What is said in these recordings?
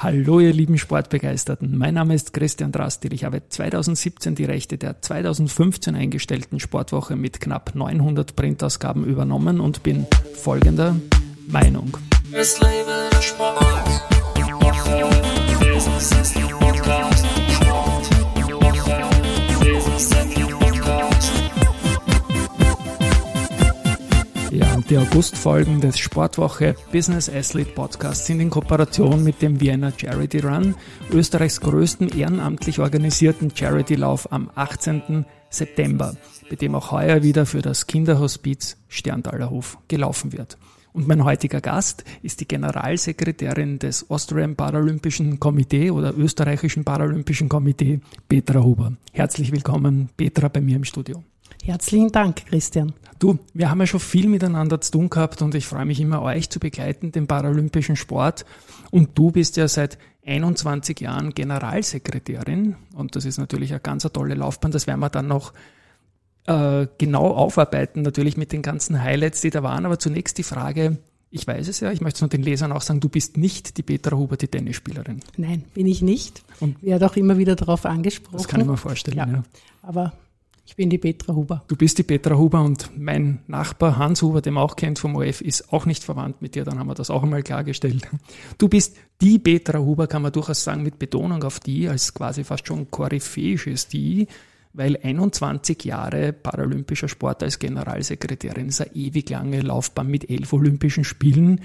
Hallo ihr lieben Sportbegeisterten, mein Name ist Christian Drastil. Ich habe 2017 die Rechte der 2015 eingestellten Sportwoche mit knapp 900 Printausgaben übernommen und bin folgender Meinung. Es lebe der Sport. Die Augustfolgen des Sportwoche Business Athlete Podcasts sind in Kooperation mit dem Vienna Charity Run, Österreichs größten ehrenamtlich organisierten Charity-Lauf am 18. September, bei dem auch heuer wieder für das Kinderhospiz Sterntalerhof gelaufen wird. Und mein heutiger Gast ist die Generalsekretärin des Austrian Paralympischen Komitee oder Österreichischen Paralympischen Komitee, Petra Huber. Herzlich willkommen, Petra, bei mir im Studio. Herzlichen Dank, Christian. Du, wir haben ja schon viel miteinander zu tun gehabt und ich freue mich immer, euch zu begleiten, den paralympischen Sport. Und du bist ja seit 21 Jahren Generalsekretärin und das ist natürlich eine ganz tolle Laufbahn. Das werden wir dann noch äh, genau aufarbeiten, natürlich mit den ganzen Highlights, die da waren. Aber zunächst die Frage, ich weiß es ja, ich möchte es nur den Lesern auch sagen, du bist nicht die Petra Huber, die Tennisspielerin. Nein, bin ich nicht. Und werde auch immer wieder darauf angesprochen. Das kann ich mir vorstellen, ja. ja. Aber ich bin die Petra Huber. Du bist die Petra Huber und mein Nachbar Hans Huber, den man auch kennt vom OF, ist auch nicht verwandt mit dir, dann haben wir das auch einmal klargestellt. Du bist die Petra Huber, kann man durchaus sagen, mit Betonung auf die, als quasi fast schon koryphäisches die, weil 21 Jahre paralympischer Sport als Generalsekretärin ist eine ewig lange Laufbahn mit elf Olympischen Spielen.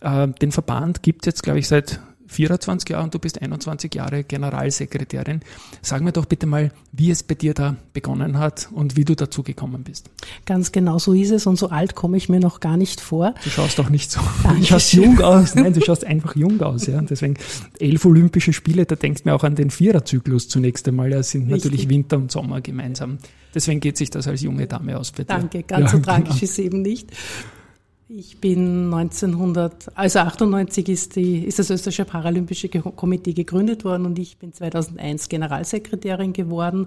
Äh, den Verband gibt es jetzt, glaube ich, seit 24 Jahre und du bist 21 Jahre Generalsekretärin. Sag mir doch bitte mal, wie es bei dir da begonnen hat und wie du dazu gekommen bist. Ganz genau so ist es und so alt komme ich mir noch gar nicht vor. Du schaust doch nicht so. Dankeschön. Du schaust jung aus. Nein, du schaust einfach jung aus. Ja. Und deswegen elf Olympische Spiele, da denkst du mir auch an den Viererzyklus zunächst einmal. Ja, sind Richtig. natürlich Winter und Sommer gemeinsam. Deswegen geht sich das als junge Dame aus bei dir. Danke, ganz ja, so tragisch genau. ist eben nicht. Ich bin 1900, also 98 ist, die, ist das österreichische Paralympische Komitee gegründet worden und ich bin 2001 Generalsekretärin geworden.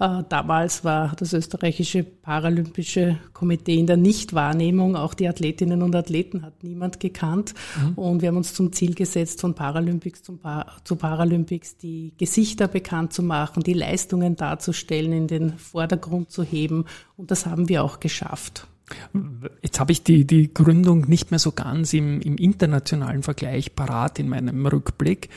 Äh, damals war das österreichische Paralympische Komitee in der Nichtwahrnehmung. Auch die Athletinnen und Athleten hat niemand gekannt. Mhm. Und wir haben uns zum Ziel gesetzt, von Paralympics zum pa zu Paralympics die Gesichter bekannt zu machen, die Leistungen darzustellen, in den Vordergrund zu heben. Und das haben wir auch geschafft. Jetzt habe ich die, die Gründung nicht mehr so ganz im, im internationalen Vergleich parat in meinem Rückblick.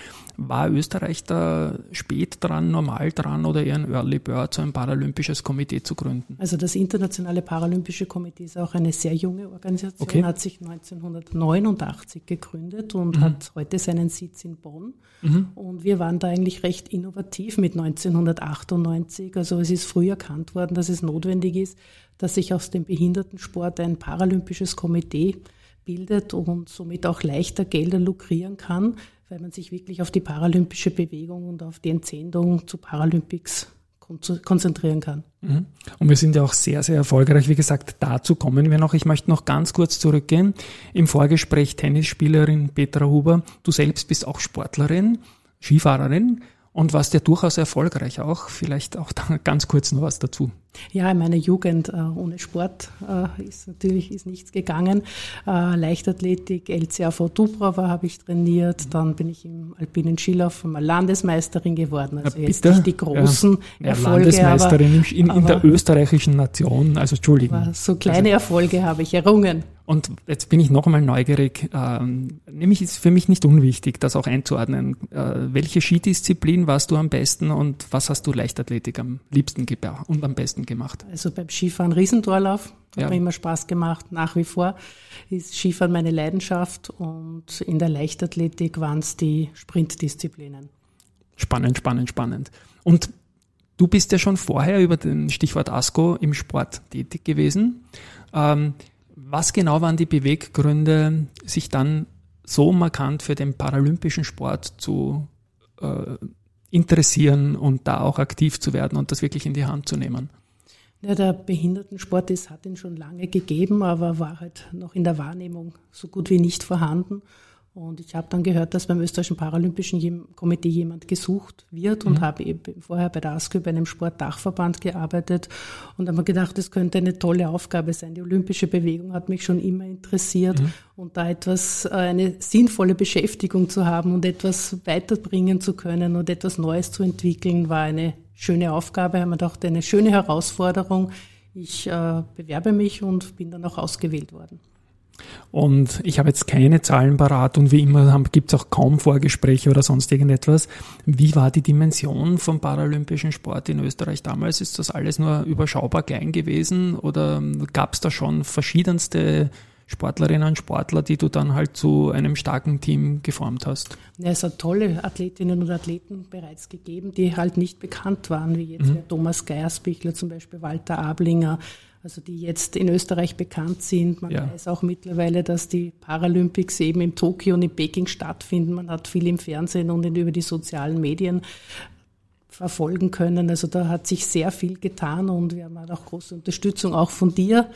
War Österreich da spät dran, normal dran oder eher ein Early Bird, so ein paralympisches Komitee zu gründen? Also das Internationale Paralympische Komitee ist auch eine sehr junge Organisation, okay. hat sich 1989 gegründet und mhm. hat heute seinen Sitz in Bonn. Mhm. Und wir waren da eigentlich recht innovativ mit 1998. Also es ist früh erkannt worden, dass es notwendig ist, dass sich aus dem Behindertensport ein paralympisches Komitee bildet und somit auch leichter Gelder lukrieren kann, weil man sich wirklich auf die paralympische Bewegung und auf die Entsendung zu Paralympics konzentrieren kann. Mhm. Und wir sind ja auch sehr, sehr erfolgreich. Wie gesagt, dazu kommen wir noch. Ich möchte noch ganz kurz zurückgehen. Im Vorgespräch Tennisspielerin Petra Huber. Du selbst bist auch Sportlerin, Skifahrerin und warst ja durchaus erfolgreich auch. Vielleicht auch da ganz kurz noch was dazu. Ja, in meiner Jugend äh, ohne Sport äh, ist natürlich ist nichts gegangen. Äh, Leichtathletik, LCAV Dubrava habe ich trainiert. Dann bin ich im alpinen Skilauf mal Landesmeisterin geworden. Also ja, jetzt nicht die großen ja. Erfolge. Landesmeisterin aber, in, in der österreichischen Nation. Also Entschuldigung. So kleine also, Erfolge habe ich errungen. Und jetzt bin ich noch einmal neugierig. Ähm, nämlich ist für mich nicht unwichtig, das auch einzuordnen. Äh, welche Skidisziplin warst du am besten und was hast du Leichtathletik am liebsten und am besten gemacht? Also beim Skifahren Riesentorlauf. Hat ja. mir immer Spaß gemacht. Nach wie vor ist Skifahren meine Leidenschaft und in der Leichtathletik waren es die Sprintdisziplinen. Spannend, spannend, spannend. Und du bist ja schon vorher über den Stichwort ASCO im Sport tätig gewesen. Ähm, was genau waren die Beweggründe, sich dann so markant für den paralympischen Sport zu äh, interessieren und da auch aktiv zu werden und das wirklich in die Hand zu nehmen? Ja, der Behindertensport ist, hat ihn schon lange gegeben, aber war halt noch in der Wahrnehmung so gut wie nicht vorhanden. Und ich habe dann gehört, dass beim österreichischen Paralympischen Komitee jemand gesucht wird und mhm. habe eben vorher bei der ASKÖ bei einem Sportdachverband gearbeitet und habe mir gedacht, das könnte eine tolle Aufgabe sein. Die olympische Bewegung hat mich schon immer interessiert mhm. und da etwas, äh, eine sinnvolle Beschäftigung zu haben und etwas weiterbringen zu können und etwas Neues zu entwickeln, war eine schöne Aufgabe, haben wir gedacht, eine schöne Herausforderung. Ich äh, bewerbe mich und bin dann auch ausgewählt worden. Und ich habe jetzt keine Zahlen parat und wie immer gibt es auch kaum Vorgespräche oder sonst irgendetwas. Wie war die Dimension vom paralympischen Sport in Österreich damals? Ist das alles nur überschaubar klein gewesen oder gab es da schon verschiedenste Sportlerinnen und Sportler, die du dann halt zu einem starken Team geformt hast? Ja, es hat tolle Athletinnen und Athleten bereits gegeben, die halt nicht bekannt waren, wie jetzt mhm. Thomas Geiersbichler, zum Beispiel Walter Ablinger, also die jetzt in Österreich bekannt sind. Man ja. weiß auch mittlerweile, dass die Paralympics eben in Tokio und in Peking stattfinden. Man hat viel im Fernsehen und über die sozialen Medien verfolgen können. Also da hat sich sehr viel getan und wir haben auch große Unterstützung auch von dir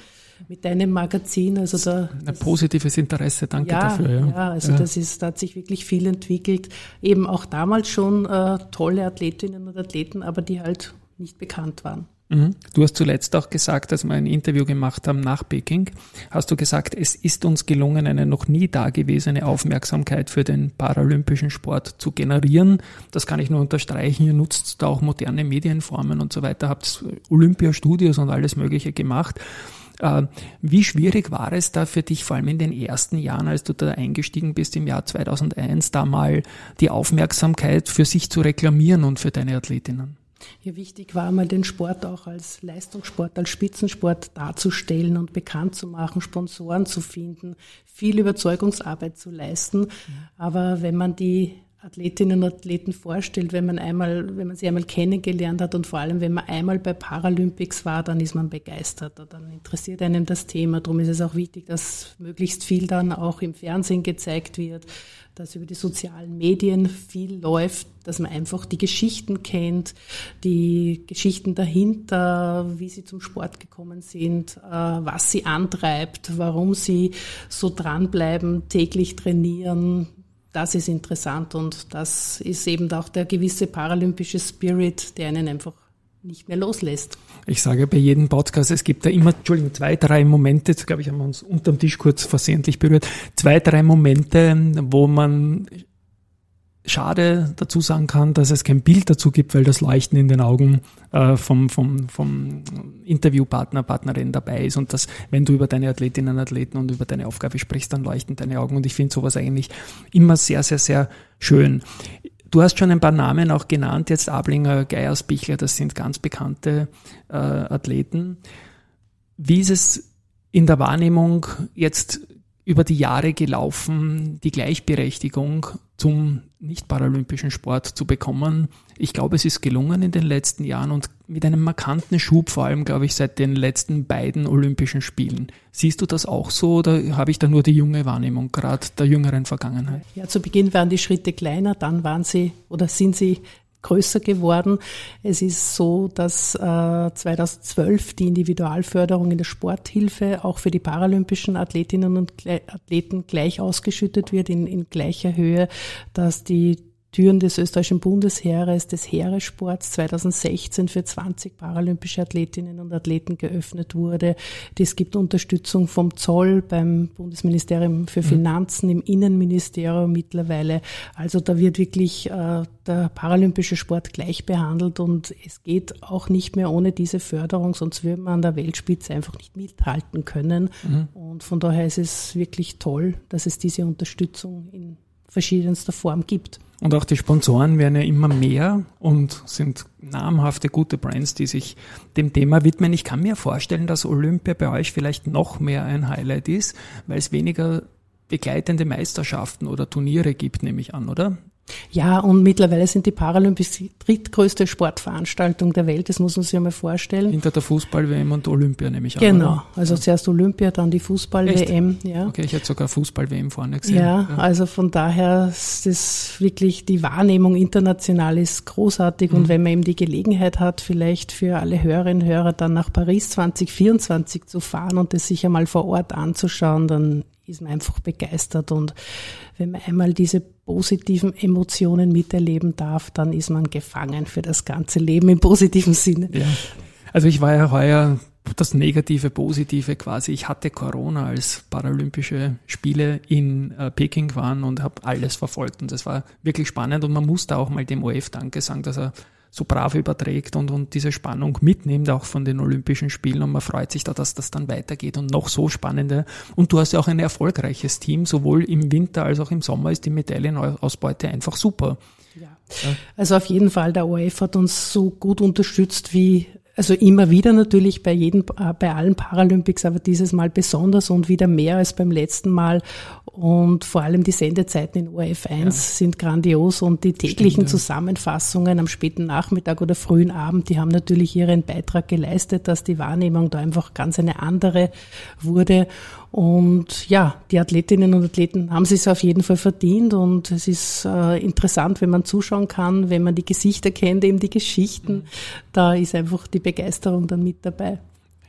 mit deinem Magazin. Also da ein positives Interesse, danke ja, dafür. Ja, ja also ja. das ist, da hat sich wirklich viel entwickelt. Eben auch damals schon äh, tolle Athletinnen und Athleten, aber die halt nicht bekannt waren. Mhm. Du hast zuletzt auch gesagt, als wir ein Interview gemacht haben nach Peking, hast du gesagt, es ist uns gelungen, eine noch nie dagewesene Aufmerksamkeit für den paralympischen Sport zu generieren. Das kann ich nur unterstreichen. Ihr nutzt da auch moderne Medienformen und so weiter, habt Olympiastudios und alles Mögliche gemacht. Äh, wie schwierig war es da für dich, vor allem in den ersten Jahren, als du da eingestiegen bist im Jahr 2001, da mal die Aufmerksamkeit für sich zu reklamieren und für deine Athletinnen? Ja, wichtig war mal den Sport auch als Leistungssport, als Spitzensport darzustellen und bekannt zu machen, Sponsoren zu finden, viel Überzeugungsarbeit zu leisten. Aber wenn man die Athletinnen und Athleten vorstellt, wenn man einmal, wenn man sie einmal kennengelernt hat und vor allem, wenn man einmal bei Paralympics war, dann ist man begeistert, dann interessiert einem das Thema. Darum ist es auch wichtig, dass möglichst viel dann auch im Fernsehen gezeigt wird, dass über die sozialen Medien viel läuft, dass man einfach die Geschichten kennt, die Geschichten dahinter, wie sie zum Sport gekommen sind, äh, was sie antreibt, warum sie so dranbleiben, täglich trainieren, das ist interessant und das ist eben auch der gewisse paralympische Spirit, der einen einfach nicht mehr loslässt. Ich sage bei jedem Podcast, es gibt da immer, Entschuldigung, zwei, drei Momente, jetzt glaube ich, haben wir uns unterm Tisch kurz versehentlich berührt, zwei, drei Momente, wo man schade dazu sagen kann, dass es kein Bild dazu gibt, weil das Leuchten in den Augen äh, vom, vom, vom Interviewpartner, Partnerin dabei ist und dass, wenn du über deine Athletinnen und Athleten und über deine Aufgabe sprichst, dann leuchten deine Augen und ich finde sowas eigentlich immer sehr, sehr, sehr schön. Du hast schon ein paar Namen auch genannt, jetzt Ablinger, Geiers, Bichler, das sind ganz bekannte äh, Athleten. Wie ist es in der Wahrnehmung jetzt über die Jahre gelaufen, die Gleichberechtigung zum nicht-paralympischen Sport zu bekommen. Ich glaube, es ist gelungen in den letzten Jahren und mit einem markanten Schub, vor allem, glaube ich, seit den letzten beiden Olympischen Spielen. Siehst du das auch so oder habe ich da nur die junge Wahrnehmung, gerade der jüngeren Vergangenheit? Ja, zu Beginn waren die Schritte kleiner, dann waren sie oder sind sie größer geworden. Es ist so, dass äh, 2012 die Individualförderung in der Sporthilfe auch für die paralympischen Athletinnen und Athleten gleich ausgeschüttet wird, in, in gleicher Höhe, dass die Türen des österreichischen Bundesheeres, des Heeressports 2016 für 20 paralympische Athletinnen und Athleten geöffnet wurde. Es gibt Unterstützung vom Zoll beim Bundesministerium für mhm. Finanzen, im Innenministerium mittlerweile. Also da wird wirklich äh, der paralympische Sport gleich behandelt und es geht auch nicht mehr ohne diese Förderung, sonst würde man an der Weltspitze einfach nicht mithalten können. Mhm. Und von daher ist es wirklich toll, dass es diese Unterstützung in verschiedenster Form gibt. Und auch die Sponsoren werden ja immer mehr und sind namhafte, gute Brands, die sich dem Thema widmen. Ich kann mir vorstellen, dass Olympia bei euch vielleicht noch mehr ein Highlight ist, weil es weniger begleitende Meisterschaften oder Turniere gibt, nehme ich an, oder? Ja, und mittlerweile sind die Paralympics die drittgrößte Sportveranstaltung der Welt, das muss man sich einmal vorstellen. Hinter der Fußball-WM und Olympia nehme ich an. Genau, oder? also zuerst Olympia, dann die Fußball-WM. Ja. Okay, ich hätte sogar Fußball-WM vorne gesehen. Ja, ja, also von daher ist das wirklich, die Wahrnehmung international ist großartig mhm. und wenn man eben die Gelegenheit hat, vielleicht für alle Hörerinnen und Hörer dann nach Paris 2024 zu fahren und das sich einmal vor Ort anzuschauen, dann ist man einfach begeistert. Und wenn man einmal diese positiven Emotionen miterleben darf, dann ist man gefangen für das ganze Leben im positiven Sinne. Ja. Also ich war ja heuer das Negative, Positive quasi. Ich hatte Corona, als Paralympische Spiele in äh, Peking waren und habe alles verfolgt und das war wirklich spannend und man musste auch mal dem OF Danke sagen, dass er so brav überträgt und, und diese Spannung mitnimmt, auch von den Olympischen Spielen. Und man freut sich da, dass das dann weitergeht und noch so spannende. Und du hast ja auch ein erfolgreiches Team, sowohl im Winter als auch im Sommer ist die Medaillenausbeute einfach super. Ja. Also auf jeden Fall, der ORF hat uns so gut unterstützt wie also immer wieder natürlich bei jedem, äh, bei allen Paralympics, aber dieses Mal besonders und wieder mehr als beim letzten Mal. Und vor allem die Sendezeiten in ORF1 ja. sind grandios und die täglichen Stimmt. Zusammenfassungen am späten Nachmittag oder frühen Abend, die haben natürlich ihren Beitrag geleistet, dass die Wahrnehmung da einfach ganz eine andere wurde. Und ja, die Athletinnen und Athleten haben es auf jeden Fall verdient und es ist äh, interessant, wenn man zuschauen kann, wenn man die Gesichter kennt, eben die Geschichten, mhm. da ist einfach die Begeisterung dann mit dabei.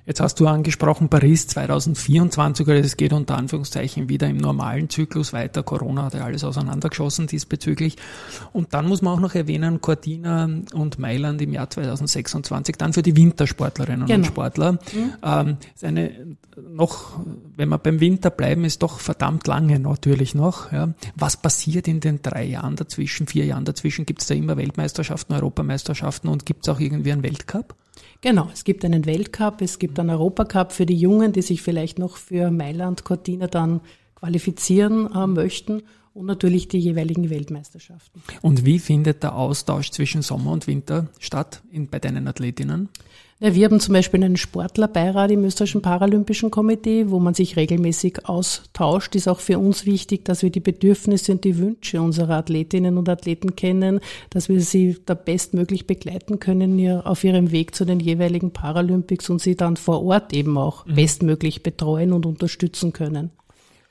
Jetzt hast du angesprochen Paris 2024, also es geht unter Anführungszeichen wieder im normalen Zyklus weiter. Corona hat ja alles auseinandergeschossen diesbezüglich. Und dann muss man auch noch erwähnen, Cortina und Mailand im Jahr 2026, dann für die Wintersportlerinnen genau. und Sportler. Mhm. Ähm, ist eine, noch, wenn wir beim Winter bleiben, ist doch verdammt lange natürlich noch. Ja. Was passiert in den drei Jahren dazwischen, vier Jahren dazwischen? Gibt es da immer Weltmeisterschaften, Europameisterschaften und gibt es auch irgendwie einen Weltcup? Genau, es gibt einen Weltcup, es gibt einen Europacup für die Jungen, die sich vielleicht noch für Mailand, Cortina dann qualifizieren äh, möchten und natürlich die jeweiligen Weltmeisterschaften. Und wie findet der Austausch zwischen Sommer und Winter statt in, bei deinen Athletinnen? Ja, wir haben zum Beispiel einen Sportlerbeirat im österreichischen Paralympischen Komitee, wo man sich regelmäßig austauscht. Ist auch für uns wichtig, dass wir die Bedürfnisse und die Wünsche unserer Athletinnen und Athleten kennen, dass wir sie da bestmöglich begleiten können auf ihrem Weg zu den jeweiligen Paralympics und sie dann vor Ort eben auch mhm. bestmöglich betreuen und unterstützen können.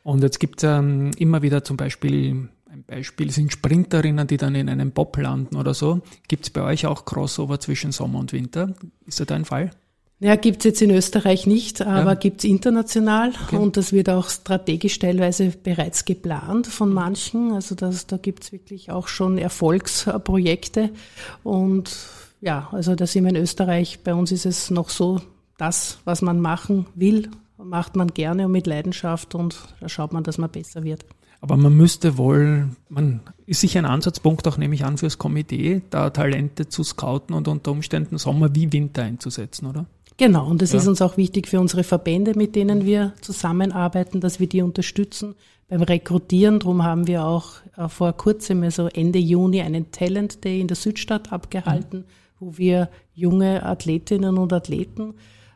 Und jetzt gibt es ähm, immer wieder zum Beispiel Beispiel sind Sprinterinnen, die dann in einem Bob landen oder so. Gibt es bei euch auch Crossover zwischen Sommer und Winter? Ist das ein Fall? Ja, gibt's jetzt in Österreich nicht, aber ja. gibt's international okay. und das wird auch strategisch teilweise bereits geplant von manchen. Also das, da gibt's wirklich auch schon Erfolgsprojekte und ja, also da sind wir in Österreich. Bei uns ist es noch so, das, was man machen will, macht man gerne und mit Leidenschaft und da schaut man, dass man besser wird. Aber man müsste wohl, man ist sicher ein Ansatzpunkt auch, nehme ich an, fürs Komitee, da Talente zu scouten und unter Umständen Sommer wie Winter einzusetzen, oder? Genau, und das ja. ist uns auch wichtig für unsere Verbände, mit denen wir zusammenarbeiten, dass wir die unterstützen beim Rekrutieren. Darum haben wir auch äh, vor kurzem, also Ende Juni, einen Talent Day in der Südstadt abgehalten, mhm. wo wir junge Athletinnen und Athleten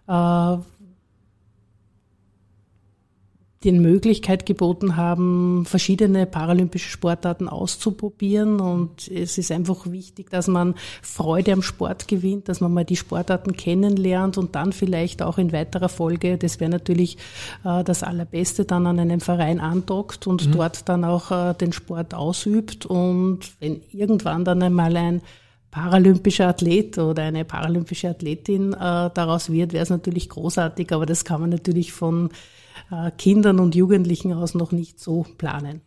äh, die Möglichkeit geboten haben, verschiedene paralympische Sportarten auszuprobieren. Und es ist einfach wichtig, dass man Freude am Sport gewinnt, dass man mal die Sportarten kennenlernt und dann vielleicht auch in weiterer Folge, das wäre natürlich äh, das Allerbeste, dann an einem Verein andockt und mhm. dort dann auch äh, den Sport ausübt. Und wenn irgendwann dann einmal ein paralympischer Athlet oder eine paralympische Athletin äh, daraus wird, wäre es natürlich großartig, aber das kann man natürlich von äh, Kindern und Jugendlichen aus noch nicht so planen.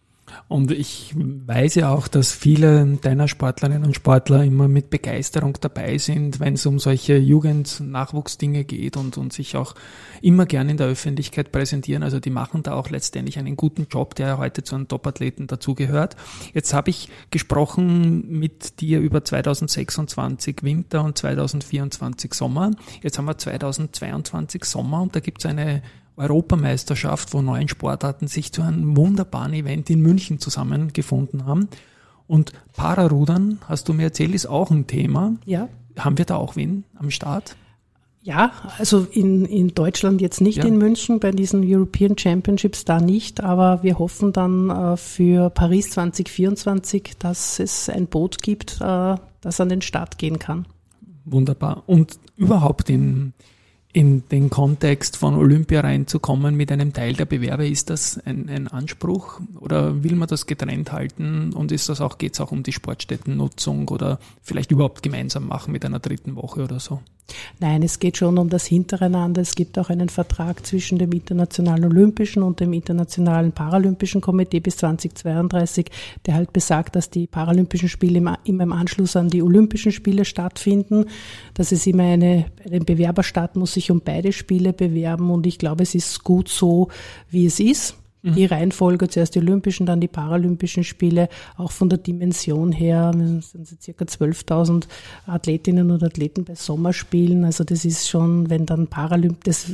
Und ich weiß ja auch, dass viele deiner Sportlerinnen und Sportler immer mit Begeisterung dabei sind, wenn es um solche Jugend-Nachwuchsdinge geht und, und sich auch immer gern in der Öffentlichkeit präsentieren. Also die machen da auch letztendlich einen guten Job, der heute zu einem Top-Athleten dazugehört. Jetzt habe ich gesprochen mit dir über 2026 Winter und 2024 Sommer. Jetzt haben wir 2022 Sommer und da gibt es eine Europameisterschaft, wo neun Sportarten sich zu einem wunderbaren Event in München zusammengefunden haben. Und Pararudern, hast du mir erzählt, ist auch ein Thema. Ja. Haben wir da auch wen am Start? Ja, also in, in Deutschland jetzt nicht ja. in München, bei diesen European Championships da nicht, aber wir hoffen dann äh, für Paris 2024, dass es ein Boot gibt, äh, das an den Start gehen kann. Wunderbar. Und überhaupt in, in den Kontext von Olympia reinzukommen mit einem Teil der Bewerber, ist das ein, ein Anspruch oder will man das getrennt halten und ist das auch, geht es auch um die Sportstättennutzung oder vielleicht überhaupt gemeinsam machen mit einer dritten Woche oder so? Nein, es geht schon um das Hintereinander. Es gibt auch einen Vertrag zwischen dem Internationalen Olympischen und dem Internationalen Paralympischen Komitee bis 2032, der halt besagt, dass die Paralympischen Spiele immer, im Anschluss an die Olympischen Spiele stattfinden. Dass es immer eine, ein Bewerberstaat muss sich um beide Spiele bewerben und ich glaube, es ist gut so, wie es ist. Mhm. Die Reihenfolge, zuerst die Olympischen, dann die Paralympischen Spiele, auch von der Dimension her, sind es circa 12.000 Athletinnen und Athleten bei Sommerspielen. Also das ist schon, wenn dann Paralymp, das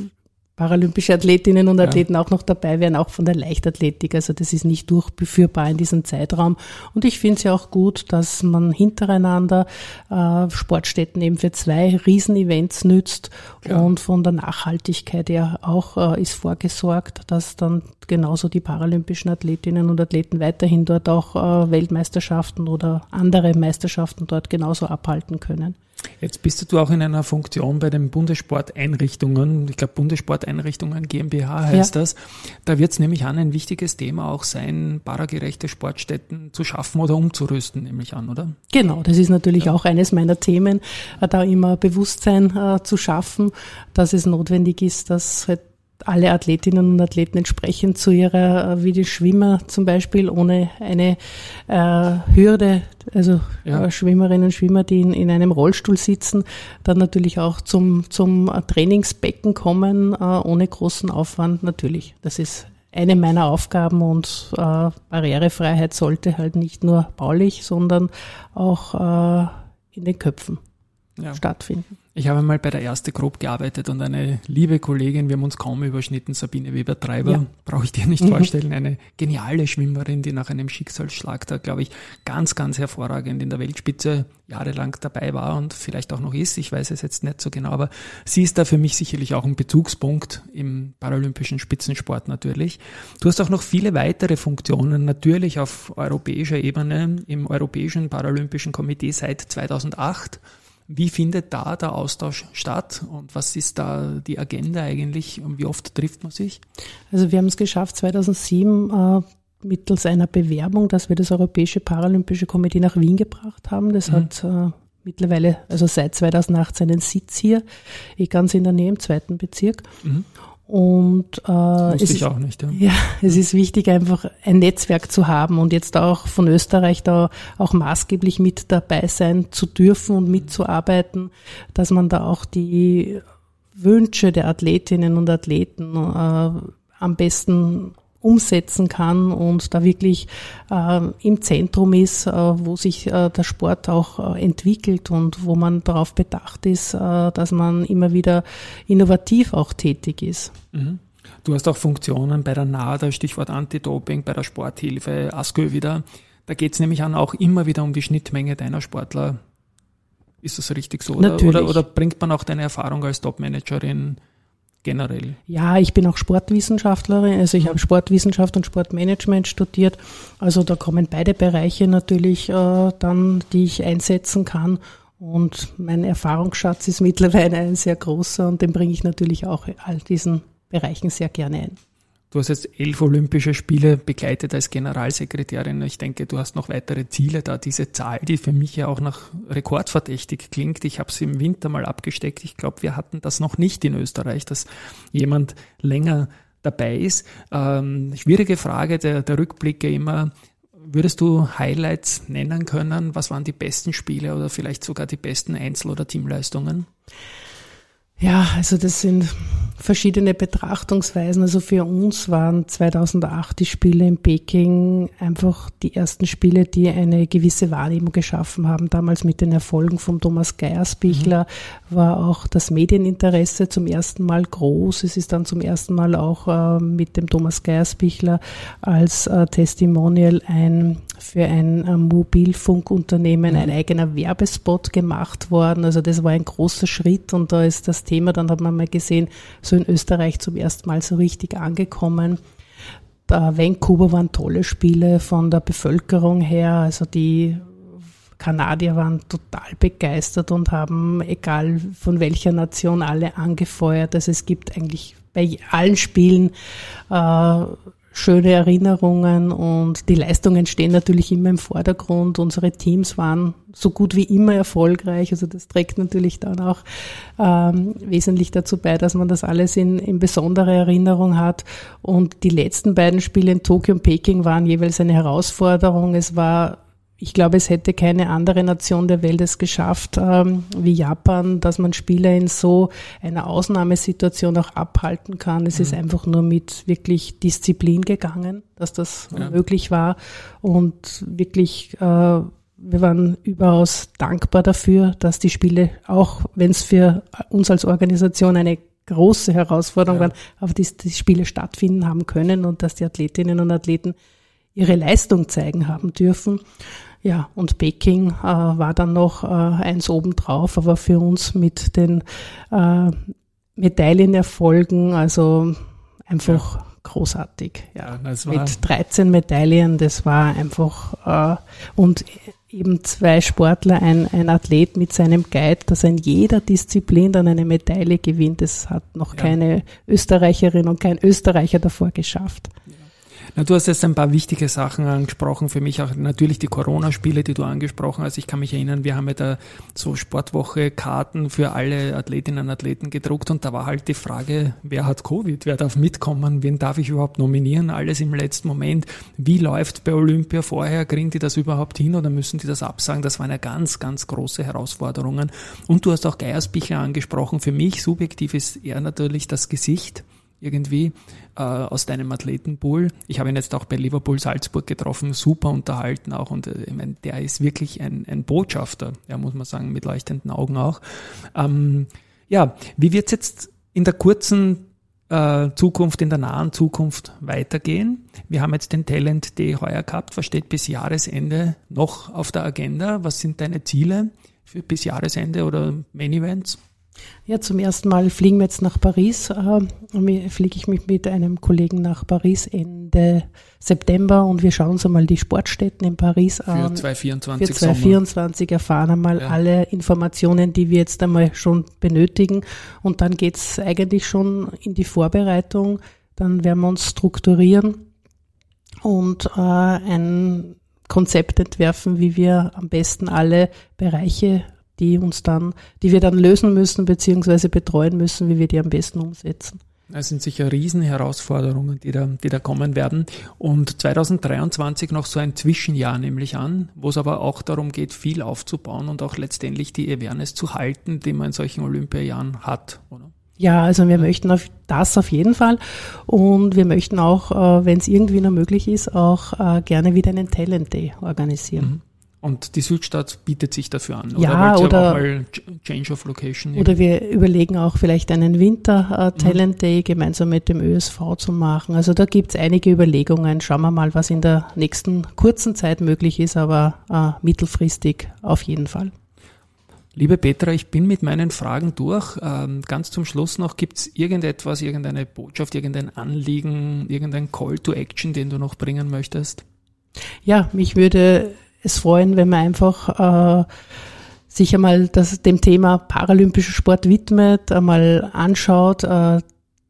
paralympische Athletinnen und Athleten ja. auch noch dabei wären, auch von der Leichtathletik. Also das ist nicht durchführbar in diesem Zeitraum. Und ich finde es ja auch gut, dass man hintereinander äh, Sportstätten eben für zwei Riesenevents nützt ja. und von der Nachhaltigkeit ja auch äh, ist vorgesorgt, dass dann genauso die paralympischen Athletinnen und Athleten weiterhin dort auch äh, Weltmeisterschaften oder andere Meisterschaften dort genauso abhalten können. Jetzt bist du auch in einer Funktion bei den Bundessporteinrichtungen, ich glaube Bundessporteinrichtungen GmbH heißt ja. das. Da wird es nämlich an ein wichtiges Thema auch sein, paragerechte Sportstätten zu schaffen oder umzurüsten, nehme ich an, oder? Genau, das ist natürlich ja. auch eines meiner Themen, äh, da immer Bewusstsein äh, zu schaffen, dass es notwendig ist, dass halt alle Athletinnen und Athleten entsprechend zu ihrer, äh, wie die Schwimmer zum Beispiel, ohne eine äh, Hürde, also ja. Äh, Schwimmerinnen und Schwimmer, die in, in einem Rollstuhl sitzen, dann natürlich auch zum, zum Trainingsbecken kommen, äh, ohne großen Aufwand natürlich. Das ist eine meiner Aufgaben und äh, Barrierefreiheit sollte halt nicht nur baulich, sondern auch äh, in den Köpfen ja. stattfinden. Ich habe mal bei der erste grob gearbeitet und eine liebe Kollegin, wir haben uns kaum überschnitten, Sabine Weber-Treiber, ja. brauche ich dir nicht mhm. vorstellen, eine geniale Schwimmerin, die nach einem Schicksalsschlag da, glaube ich, ganz, ganz hervorragend in der Weltspitze jahrelang dabei war und vielleicht auch noch ist. Ich weiß es jetzt nicht so genau, aber sie ist da für mich sicherlich auch ein Bezugspunkt im paralympischen Spitzensport natürlich. Du hast auch noch viele weitere Funktionen, natürlich auf europäischer Ebene im Europäischen Paralympischen Komitee seit 2008 wie findet da der Austausch statt und was ist da die Agenda eigentlich und wie oft trifft man sich? Also wir haben es geschafft, 2007 äh, mittels einer Bewerbung, dass wir das Europäische Paralympische Komitee nach Wien gebracht haben. Das mhm. hat äh, mittlerweile, also seit 2018 einen Sitz hier, eh ganz in der Nähe im zweiten Bezirk. Mhm. Und äh, es ich auch nicht, ja. ja, es ist wichtig, einfach ein Netzwerk zu haben und jetzt auch von Österreich da auch maßgeblich mit dabei sein zu dürfen und mitzuarbeiten, dass man da auch die Wünsche der Athletinnen und Athleten äh, am besten umsetzen kann und da wirklich äh, im Zentrum ist, äh, wo sich äh, der Sport auch äh, entwickelt und wo man darauf bedacht ist, äh, dass man immer wieder innovativ auch tätig ist. Mhm. Du hast auch Funktionen bei der NADA, Stichwort Anti-Doping, bei der Sporthilfe, ASKÖ wieder. Da geht es nämlich an auch immer wieder um die Schnittmenge deiner Sportler. Ist das richtig so? Oder, oder, oder, bringt man auch deine Erfahrung als Topmanagerin generell? Ja, ich bin auch Sportwissenschaftlerin, also ich habe Sportwissenschaft und Sportmanagement studiert. Also da kommen beide Bereiche natürlich äh, dann, die ich einsetzen kann. Und mein Erfahrungsschatz ist mittlerweile ein sehr großer und den bringe ich natürlich auch all diesen Bereichen sehr gerne ein. Du hast jetzt elf Olympische Spiele begleitet als Generalsekretärin. Ich denke, du hast noch weitere Ziele da. Diese Zahl, die für mich ja auch nach rekordverdächtig klingt. Ich habe sie im Winter mal abgesteckt. Ich glaube, wir hatten das noch nicht in Österreich, dass jemand länger dabei ist. Ähm, schwierige Frage der, der Rückblicke immer. Würdest du Highlights nennen können? Was waren die besten Spiele oder vielleicht sogar die besten Einzel- oder Teamleistungen? Ja, also das sind verschiedene Betrachtungsweisen. Also für uns waren 2008 die Spiele in Peking einfach die ersten Spiele, die eine gewisse Wahrnehmung geschaffen haben. Damals mit den Erfolgen von Thomas Geiersbichler mhm. war auch das Medieninteresse zum ersten Mal groß. Es ist dann zum ersten Mal auch äh, mit dem Thomas Geiersbichler als äh, Testimonial ein für ein äh, Mobilfunkunternehmen mhm. ein eigener Werbespot gemacht worden. Also das war ein großer Schritt und da ist das Thema, dann hat man mal gesehen, so in Österreich zum ersten Mal so richtig angekommen. Da Vancouver waren tolle Spiele von der Bevölkerung her, also die Kanadier waren total begeistert und haben, egal von welcher Nation, alle angefeuert. Also es gibt eigentlich bei allen Spielen äh, schöne Erinnerungen und die Leistungen stehen natürlich immer im Vordergrund. Unsere Teams waren so gut wie immer erfolgreich. Also das trägt natürlich dann auch ähm, wesentlich dazu bei, dass man das alles in, in besondere Erinnerung hat. Und die letzten beiden Spiele in Tokio und Peking waren jeweils eine Herausforderung. Es war ich glaube, es hätte keine andere Nation der Welt es geschafft ähm, wie Japan, dass man Spieler in so einer Ausnahmesituation auch abhalten kann. Es mhm. ist einfach nur mit wirklich Disziplin gegangen, dass das ja. möglich war und wirklich äh, wir waren überaus dankbar dafür, dass die Spiele, auch wenn es für uns als Organisation eine große Herausforderung ja. war, aber die, die Spiele stattfinden haben können und dass die Athletinnen und Athleten ihre Leistung zeigen haben dürfen. Ja, und Peking äh, war dann noch äh, eins obendrauf, aber für uns mit den äh, Medaillenerfolgen, also einfach ja. großartig. Ja. ja mit 13 Medaillen, das war einfach äh, und eben zwei Sportler, ein, ein Athlet mit seinem Guide, dass er in jeder Disziplin dann eine Medaille gewinnt. Das hat noch ja. keine Österreicherin und kein Österreicher davor geschafft. Na, du hast jetzt ein paar wichtige Sachen angesprochen, für mich auch natürlich die Corona-Spiele, die du angesprochen hast. Ich kann mich erinnern, wir haben ja da so Sportwoche-Karten für alle Athletinnen und Athleten gedruckt und da war halt die Frage, wer hat Covid, wer darf mitkommen, wen darf ich überhaupt nominieren, alles im letzten Moment. Wie läuft bei Olympia vorher, kriegen die das überhaupt hin oder müssen die das absagen? Das waren ja ganz, ganz große Herausforderungen. Und du hast auch Geiersbichler angesprochen. Für mich subjektiv ist er natürlich das Gesicht irgendwie äh, aus deinem Athletenpool. Ich habe ihn jetzt auch bei Liverpool Salzburg getroffen, super unterhalten auch und äh, ich meine, der ist wirklich ein, ein Botschafter, ja, muss man sagen, mit leuchtenden Augen auch. Ähm, ja, wie wird es jetzt in der kurzen äh, Zukunft, in der nahen Zukunft weitergehen? Wir haben jetzt den Talent Day heuer gehabt, was steht bis Jahresende noch auf der Agenda? Was sind deine Ziele für bis Jahresende oder Main Events? Ja, zum ersten Mal fliegen wir jetzt nach Paris. Äh, fliege ich mich mit einem Kollegen nach Paris Ende September und wir schauen uns einmal die Sportstätten in Paris an. Für 2024 Für 2024 erfahren einmal ja. alle Informationen, die wir jetzt einmal schon benötigen. Und dann geht's eigentlich schon in die Vorbereitung. Dann werden wir uns strukturieren und äh, ein Konzept entwerfen, wie wir am besten alle Bereiche die uns dann, die wir dann lösen müssen beziehungsweise betreuen müssen, wie wir die am besten umsetzen. Das sind sicher Riesenherausforderungen, die da, die da kommen werden. Und 2023 noch so ein Zwischenjahr nämlich an, wo es aber auch darum geht, viel aufzubauen und auch letztendlich die Awareness zu halten, die man in solchen Olympiajahren hat, oder? Ja, also wir möchten auf das auf jeden Fall und wir möchten auch, äh, wenn es irgendwie noch möglich ist, auch äh, gerne wieder einen Talent Day organisieren. Mhm. Und die Südstadt bietet sich dafür an. Oder ja, oder, Change of Location. Oder wir überlegen auch vielleicht einen Winter äh, Talent mhm. Day gemeinsam mit dem ÖSV zu machen. Also da gibt es einige Überlegungen. Schauen wir mal, was in der nächsten kurzen Zeit möglich ist, aber äh, mittelfristig auf jeden Fall. Liebe Petra, ich bin mit meinen Fragen durch. Ähm, ganz zum Schluss noch, gibt es irgendetwas, irgendeine Botschaft, irgendein Anliegen, irgendein Call to Action, den du noch bringen möchtest? Ja, mich würde es freuen, wenn man einfach äh, sich einmal das, dem Thema paralympischer Sport widmet, einmal anschaut, äh,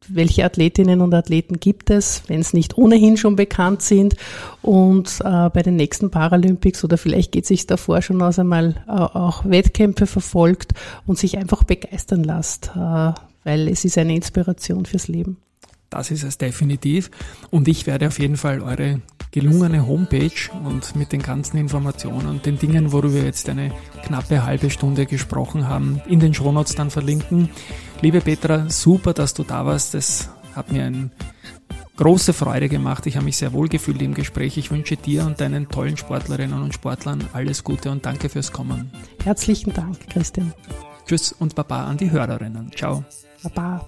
welche Athletinnen und Athleten gibt es, wenn es nicht ohnehin schon bekannt sind. Und äh, bei den nächsten Paralympics oder vielleicht geht sich davor schon aus einmal äh, auch Wettkämpfe verfolgt und sich einfach begeistern lässt, äh, weil es ist eine Inspiration fürs Leben. Das ist es definitiv. Und ich werde auf jeden Fall eure gelungene Homepage und mit den ganzen Informationen und den Dingen, worüber wir jetzt eine knappe halbe Stunde gesprochen haben, in den Shownotes dann verlinken. Liebe Petra, super, dass du da warst. Das hat mir eine große Freude gemacht. Ich habe mich sehr wohl gefühlt im Gespräch. Ich wünsche dir und deinen tollen Sportlerinnen und Sportlern alles Gute und danke fürs Kommen. Herzlichen Dank, Christian. Tschüss und Baba an die Hörerinnen. Ciao. Baba.